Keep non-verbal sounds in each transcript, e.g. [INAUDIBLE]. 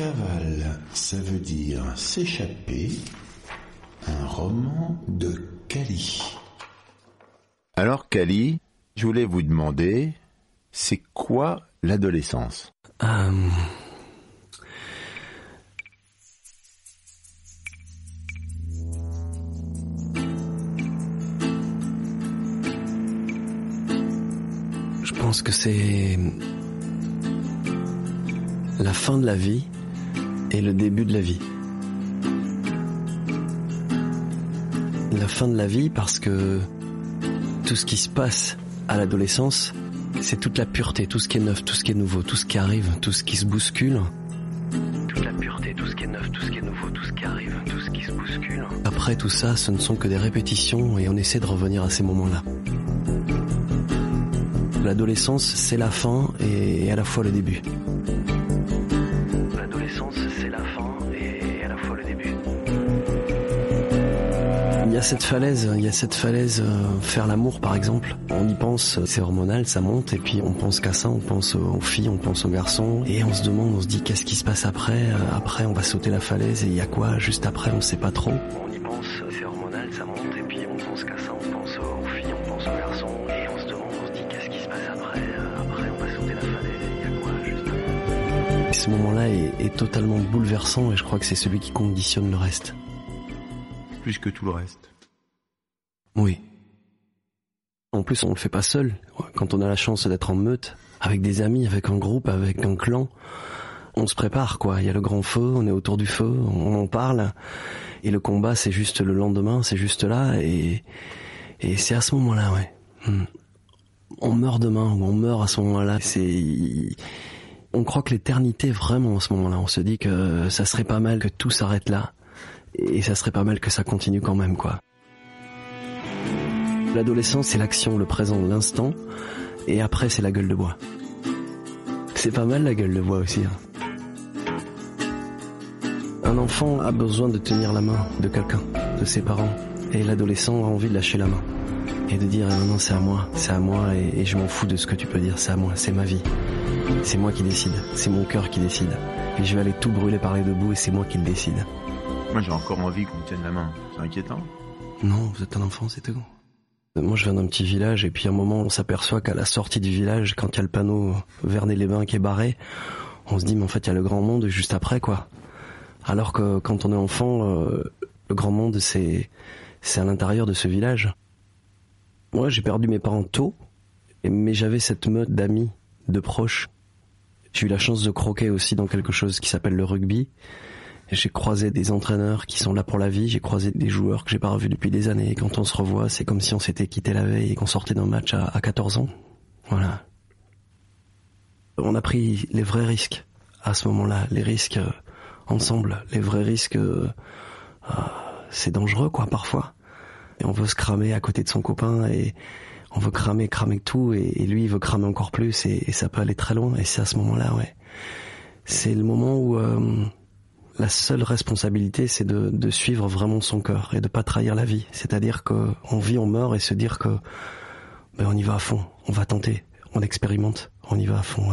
Cavale, ça veut dire s'échapper. Un roman de Cali. Alors, Kali, je voulais vous demander, c'est quoi l'adolescence? Euh, Je pense que c'est la fin de la vie et le début de la vie. La fin de la vie parce que tout ce qui se passe à l'adolescence, c'est toute la pureté, tout ce qui est neuf, tout ce qui est nouveau, tout ce qui arrive, tout ce qui se bouscule. Toute la pureté, tout ce qui est neuf, tout ce qui est nouveau, tout ce qui arrive, tout ce qui se bouscule. Après tout ça, ce ne sont que des répétitions et on essaie de revenir à ces moments-là. L'adolescence, c'est la fin et à la fois le début. Il y a cette falaise, il y a cette falaise, euh, faire l'amour par exemple. On y pense, c'est hormonal, ça monte, et puis on pense qu'à ça, on pense aux filles, on pense aux garçons, et on se demande, on se dit qu'est-ce qui se passe après. Euh, Après, on va sauter la falaise, et il y a quoi juste après, on sait pas trop. On y pense, c'est hormonal, ça monte, et puis on pense qu'à ça, on pense aux filles, on pense aux garçons, et on se demande, on se dit qu'est-ce qui se passe après. Euh, Après, on va sauter la falaise, et il y a quoi juste après. Et ce moment-là est, est totalement bouleversant, et je crois que c'est celui qui conditionne le reste. Plus que tout le reste. Oui. En plus, on le fait pas seul. Quand on a la chance d'être en meute, avec des amis, avec un groupe, avec un clan, on se prépare, quoi. Il y a le grand feu, on est autour du feu, on en parle. Et le combat, c'est juste le lendemain, c'est juste là. Et, et c'est à ce moment-là, ouais. Hmm. On meurt demain ou on meurt à ce moment-là. C'est, on croit que l'éternité vraiment à ce moment-là. On se dit que ça serait pas mal que tout s'arrête là. Et ça serait pas mal que ça continue quand même, quoi. L'adolescence, c'est l'action, le présent, l'instant, et après, c'est la gueule de bois. C'est pas mal la gueule de bois aussi. hein. Un enfant a besoin de tenir la main de quelqu'un, de ses parents, et l'adolescent a envie de lâcher la main et de dire non non c'est à moi, c'est à moi et, et je m'en fous de ce que tu peux dire, c'est à moi, c'est ma vie, c'est moi qui décide, c'est mon cœur qui décide, et je vais aller tout brûler par les deux bouts et c'est moi qui le décide. Moi, j'ai encore envie qu'on me tienne la main. C'est inquiétant. Non, vous êtes un enfant, c'est tout. Moi, je viens d'un petit village et puis à un moment, on s'aperçoit qu'à la sortie du village, quand il y a le panneau Vernet-les-Bains qui est barré, on se dit, mais en fait, il y a le grand monde juste après, quoi. Alors que quand on est enfant, euh, le grand monde, c'est c'est à l'intérieur de ce village. Moi, j'ai perdu mes parents tôt, mais j'avais cette meute d'amis, de proches. J'ai eu la chance de croquer aussi dans quelque chose qui s'appelle le rugby. J'ai croisé des entraîneurs qui sont là pour la vie, j'ai croisé des joueurs que j'ai pas revus depuis des années. Et quand on se revoit, c'est comme si on s'était quitté la veille et qu'on sortait d'un match à, à 14 ans. Voilà. On a pris les vrais risques à ce moment-là, les risques euh, ensemble, les vrais risques. euh, euh, c'est dangereux quoi parfois. Et on veut se cramer à côté de son copain et on veut cramer, cramer tout et, et lui il veut cramer encore plus et, et ça peut aller très loin. Et c'est à ce moment-là, ouais. C'est le moment où euh, la seule responsabilité, c'est de, suivre vraiment son cœur et de pas trahir la vie. C'est-à-dire que on vit, on meurt et se dire que ben on y va à fond, on va tenter, on expérimente, on y va à fond.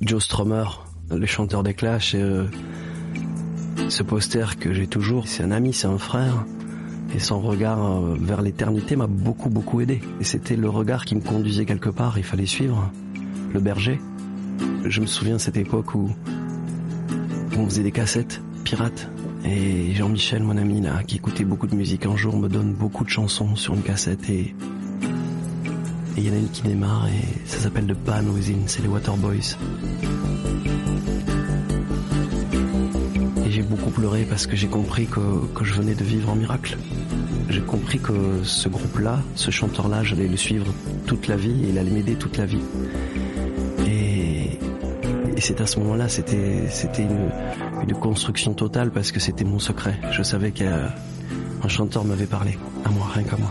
Joe Strummer, le chanteur des Clash, euh, ce poster que j'ai toujours, c'est un ami, c'est un frère. Et son regard euh, vers l'éternité m'a beaucoup beaucoup aidé. Et c'était le regard qui me conduisait quelque part, il fallait suivre. Le berger. Je me souviens de cette époque où on faisait des cassettes pirates. Et Jean-Michel, mon ami là, qui écoutait beaucoup de musique, un jour me donne beaucoup de chansons sur une cassette et il y en a une qui démarre et ça s'appelle The Pan Within, c'est les Waterboys. Et j'ai beaucoup pleuré parce que j'ai compris que, que je venais de vivre un miracle. j'ai compris que ce groupe-là, ce chanteur-là, j'allais le suivre toute la vie et il allait m'aider toute la vie. Et, c'est à ce moment-là, c'était c'était une, construction totale parce que c'était mon secret. Je savais qu'un chanteur m'avait parlé, à moi, rien qu'à moi.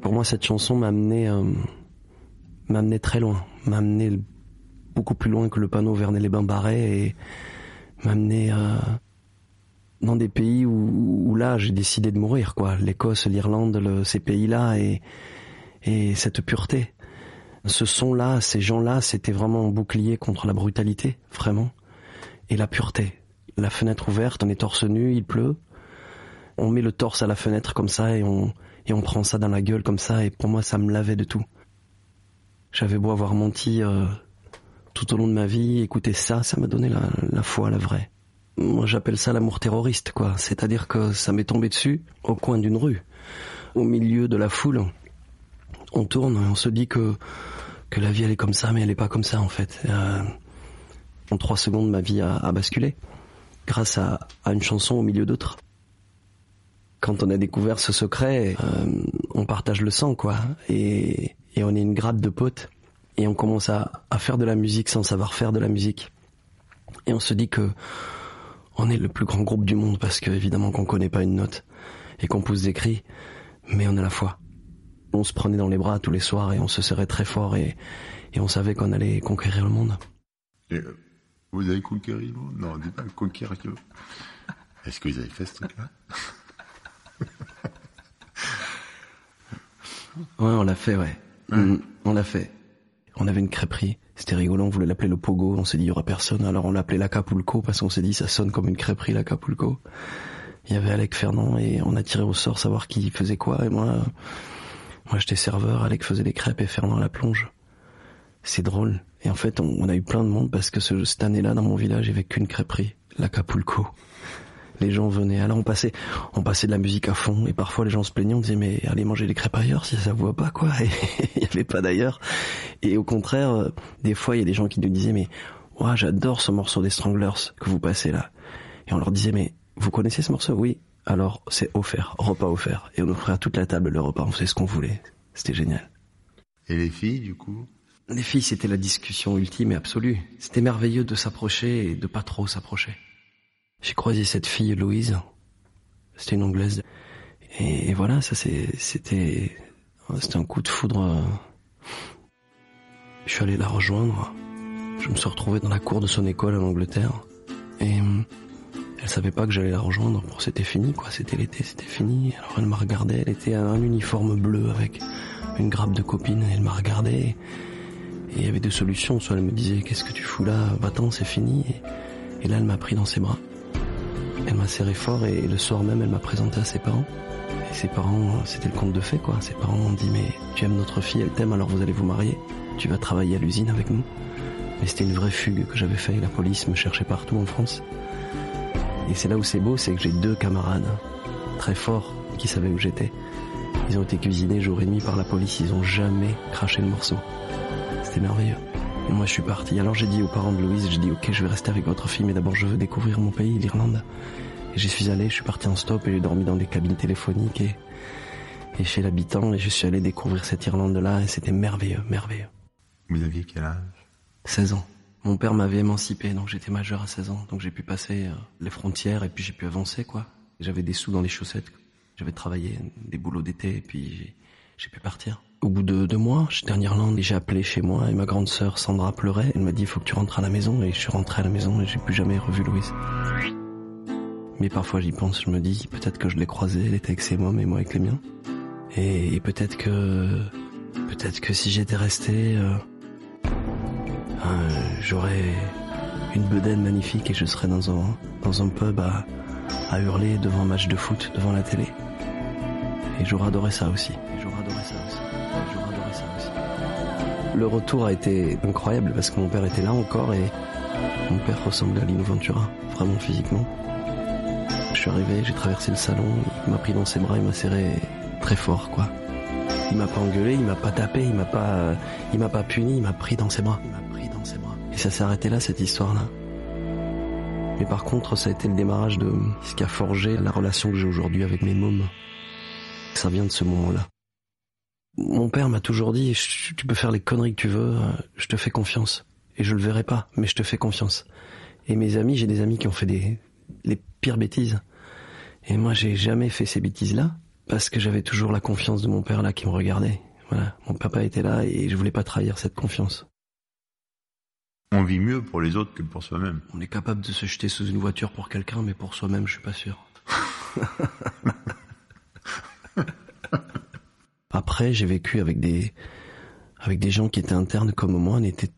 Pour moi, cette chanson m'a amené, euh, amené très loin, m'a amené beaucoup plus loin que le panneau Vernet-les-Bains-Barrés et m'a amené euh, dans des pays où, là j'ai décidé de mourir, quoi. L'Écosse, l'Irlande, ces pays-là et cette pureté. Ce son-là, ces gens-là, c'était vraiment un bouclier contre la brutalité, vraiment. Et la pureté. La fenêtre ouverte, on est torse nu, il pleut. On met le torse à la fenêtre comme ça et on, et on prend ça dans la gueule comme ça et pour moi ça me lavait de tout. J'avais beau avoir menti euh, tout au long de ma vie, écouter ça, ça m'a donné la, la foi, la vraie. Moi j'appelle ça l'amour terroriste, quoi. C'est-à-dire que ça m'est tombé dessus au coin d'une rue, au milieu de la foule. On tourne, on se dit que que la vie elle est comme ça, mais elle est pas comme ça en fait. Euh, en trois secondes, ma vie a, a basculé grâce à, à une chanson au milieu d'autres. Quand on a découvert ce secret, euh, on partage le sang, quoi, et, et on est une grappe de potes, et on commence à, à faire de la musique sans savoir faire de la musique. Et on se dit que on est le plus grand groupe du monde parce que évidemment qu'on connaît pas une note et qu'on pousse des cris, mais on a la foi. On se prenait dans les bras tous les soirs et on se serrait très fort et, et on savait qu'on allait conquérir le monde. Et, euh, vous avez conquéri le monde? Non, dis pas conquérir. Est-ce que vous avez fait ce truc-là? [LAUGHS] Ouais, on l'a fait, ouais. Mm, on l'a fait. On avait une crêperie. C'était rigolo, on voulait l'appeler le Pogo. On s'est dit, il y aura personne. Alors on l'appelait l'Acapulco parce qu'on s'est dit, ça sonne comme une crêperie, l'Acapulco. Il y avait Alec Fernand et on a tiré au sort savoir qui faisait quoi. Et moi, moi j'étais serveur, Alec faisait les crêpes et Fernand la plonge. C'est drôle. Et en fait, on, a eu plein de monde parce que ce- cette année-là, dans mon village, il n'y avait qu'une crêperie, l'Acapulco. Les gens venaient. Alors on passait, on passait de la musique à fond et parfois les gens se plaignaient. On disait mais allez manger des crêpes ailleurs si ça vous va pas quoi. [LAUGHS] Et il y avait pas d'ailleurs. Et au contraire, euh, des fois il y a des gens qui nous disaient mais ouais j'adore ce morceau des Stranglers que vous passez là. Et on leur disait mais vous connaissez ce morceau? Oui. Alors c'est offert, repas offert. Et on offrait à toute la table le repas. On faisait ce qu'on voulait. C'était génial. Et les filles, du coup? Les filles, c'était la discussion ultime et absolue. C'était merveilleux de s'approcher et de pas trop s'approcher. J'ai croisé cette fille, Louise. C'était une anglaise. Et, et voilà, ça c'est, c'était, c'était un coup de foudre. Je suis allé la rejoindre. Je me suis retrouvé dans la cour de son école en Angleterre. Et elle savait pas que j'allais la rejoindre. Bon, c'était fini, quoi. C'était l'été, c'était fini. Alors elle m'a regardé. Elle était à un uniforme bleu avec une grappe de copines. Elle m'a regardé. Et il y avait deux solutions. Soit elle me disait, qu'est-ce que tu fous là? Va-t'en, c'est fini. Et, là, elle m'a pris dans ses bras. Elle m'a serré fort et le soir même, elle m'a présenté à ses parents. Et ses parents, c'était le conte de fées, quoi. Ses parents m'ont dit, mais tu aimes notre fille, elle t'aime, alors vous allez vous marier. Tu vas travailler à l'usine avec nous. Mais c'était une vraie fugue que j'avais fait. La police me cherchait partout en France. Et c'est là où c'est beau, c'est que j'ai deux camarades très forts qui savaient où j'étais. Ils ont été cuisinés jour et nuit par la police. Ils ont jamais craché le morceau. C'était merveilleux. Et moi, je suis parti. Alors j'ai dit aux parents de Louise, j'ai dit, ok, je vais rester avec votre fille, mais d'abord, je veux découvrir mon pays, l'Irlande. Et j'y suis allé, je suis parti en stop et j'ai dormi dans des cabines téléphoniques et, et chez l'habitant et je suis allé découvrir cette Irlande-là et c'était merveilleux, merveilleux. Vous aviez quel âge? 16 ans. Mon père m'avait émancipé, donc j'étais majeur à 16 ans. Donc j'ai pu passer euh, les frontières et puis j'ai pu avancer, quoi. J'avais des sous dans les chaussettes. J'avais travaillé des boulots d'été et puis j'ai- pu partir. Au bout de deux mois, j'étais en Irlande et j'ai appelé chez moi et ma grande sœur Sandra pleurait. Elle m'a dit, il faut que tu rentres à la maison et je suis rentré à la maison et j'ai plus jamais revu Louise. Mais parfois j'y pense, je me dis, peut-être que je l'ai croisée, elle était avec ses mômes et moi avec les miens. Et, et peut-être que, peut-être que si j'étais resté, euh, euh, j'aurais une bedaine magnifique et je serais dans un, dans un pub à, à hurler devant un match de foot, devant la télé. Et j'aurais adoré ça aussi. Le retour a été incroyable parce que mon père était là encore et mon père ressemblait à Lino Ventura, vraiment physiquement. Je suis arrivé, j'ai traversé le salon, il m'a pris dans ses bras, il m'a serré très fort, quoi. Il m'a pas engueulé, il m'a pas tapé, il m'a pas, il m'a pas puni, il m'a pris dans ses bras. Ça s'est arrêté là, cette histoire-là. Mais par contre, ça a été le démarrage de ce qui a forgé la relation que j'ai aujourd'hui avec mes mômes. Ça vient de ce moment-là. Mon père m'a toujours dit, tu peux faire les conneries que tu veux, je te fais confiance. Et je le verrai pas, mais je te fais confiance. Et mes amis, j'ai des amis qui ont fait des, les pires bêtises. Et moi, j'ai jamais fait ces bêtises-là, parce que j'avais toujours la confiance de mon père là qui me regardait. Voilà, mon papa était là et je voulais pas trahir cette confiance. On vit mieux pour les autres que pour soi-même. On est capable de se jeter sous une voiture pour quelqu'un, mais pour soi-même, je suis pas sûr. [LAUGHS] Après, j'ai vécu avec des avec des gens qui étaient internes comme moi. On était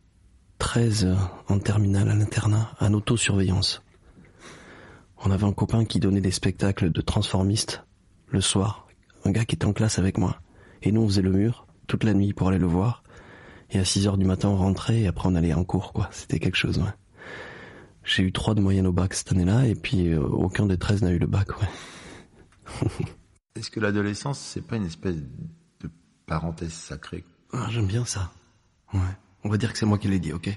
13 en terminale à l'internat, en autosurveillance. On avait un copain qui donnait des spectacles de transformistes le soir. Un gars qui était en classe avec moi. Et nous, on faisait le mur toute la nuit pour aller le voir. Et à 6 heures du matin, on rentrait et après on allait en cours, quoi. C'était quelque chose, ouais. J'ai eu 3 de moyenne au bac cette année-là et puis euh, aucun des 13 n'a eu le bac, ouais. [LAUGHS] Est-ce que l'adolescence, c'est pas une espèce de parenthèse sacrée? Ah, J'aime bien ça. Ouais. On va dire que c'est moi qui l'ai dit, ok?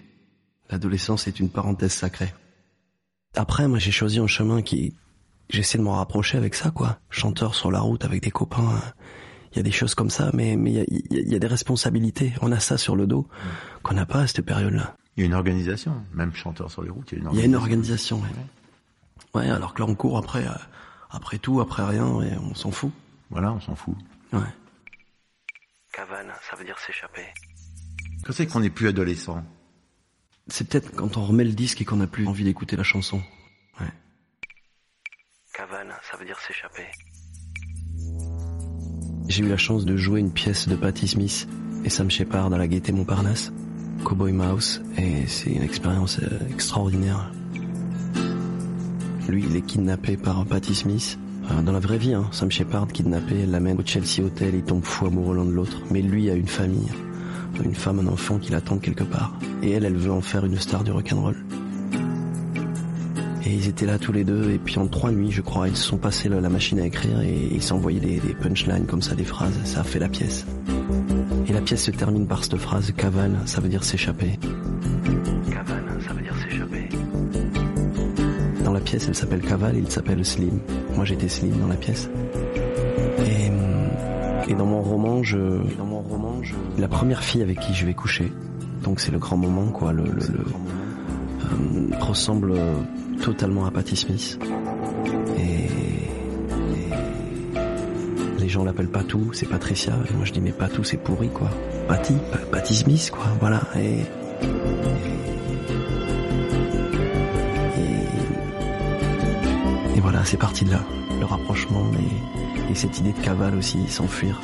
L'adolescence est une parenthèse sacrée. Après, moi, j'ai choisi un chemin qui... J'essaie de m'en rapprocher avec ça, quoi. Chanteur sur la route avec des copains il y a des choses comme ça, mais mais il y a, des responsabilités. On a ça sur le dos qu'on n'a pas à cette période-là. Il y a une organisation, même chanteur sur les routes, il y a une organisation. Il y a une organisation, ouais. ouais. alors que là on court après, euh, après tout, après rien, et on s'en fout. Voilà, on s'en fout. Ouais. Cavale, ça veut dire s'échapper. Quand c'est qu'on n'est plus adolescent C'est peut-être quand on remet le disque et qu'on n'a plus envie d'écouter la chanson. Ouais. Cavale, ça veut dire s'échapper. J'ai eu la chance de jouer une pièce de Patti Smith et Sam Shepard à la Gaîté Montparnasse, Cowboy Mouse, et c'est une expérience euh, extraordinaire. Lui, il est kidnappé par Patti Smith. Euh, dans la vraie vie, hein, Sam Shepard kidnappé, l'amène au Chelsea Hotel, il tombe fou amoureux l'un de l'autre. Mais lui a une famille, une femme, un enfant qui l'attend quelque part. Et elle, elle veut en faire une star du rock'n'roll. Et ils étaient là tous les deux, et puis en trois nuits, je crois, ils se sont passés la machine à écrire et ils s'envoyaient des, des punchlines comme ça, des phrases. Ça a fait la pièce. Et la pièce se termine par cette phrase cavale, ça veut dire s'échapper. Cavale, ça veut dire s'échapper. Dans la pièce, elle s'appelle Cavale, il s'appelle Slim. Moi, j'étais Slim dans la pièce. Et, et dans mon roman, je, dans mon roman, je, la première fille avec qui je vais coucher. Donc c'est le grand moment, quoi. Le, le, le ressemble totalement à Patty Smith. Et, les gens l'appellent Patou, c'est Patricia. Et moi je dis mais Patou c'est pourri quoi. Patty, Patty Smith quoi, voilà. Et, voilà, c'est parti de là. Le rapprochement et, et cette idée de cavale aussi, s'enfuir,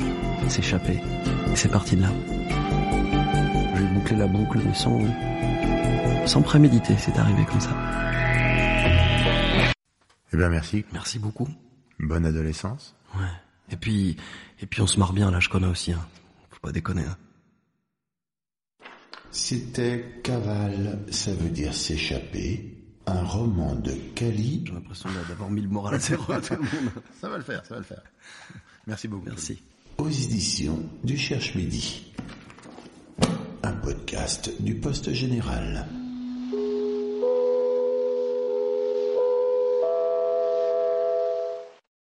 s'échapper. C'est parti de là. J'ai bouclé la boucle mais sans, sans préméditer, c'est arrivé comme ça. Eh bien, merci. Merci beaucoup. Bonne adolescence. Ouais. Et puis, et puis on se marre bien, là, je connais aussi, hein. Faut pas déconner, hein. C'était Cavale, ça veut dire s'échapper, un roman de Cali. J'ai l'impression d'avoir mis le moral à zéro à tout le monde. [LAUGHS] Ça va le faire, ça va le faire. Merci beaucoup. Merci. Aux éditions du Cherche Midi. Un podcast du Poste Général.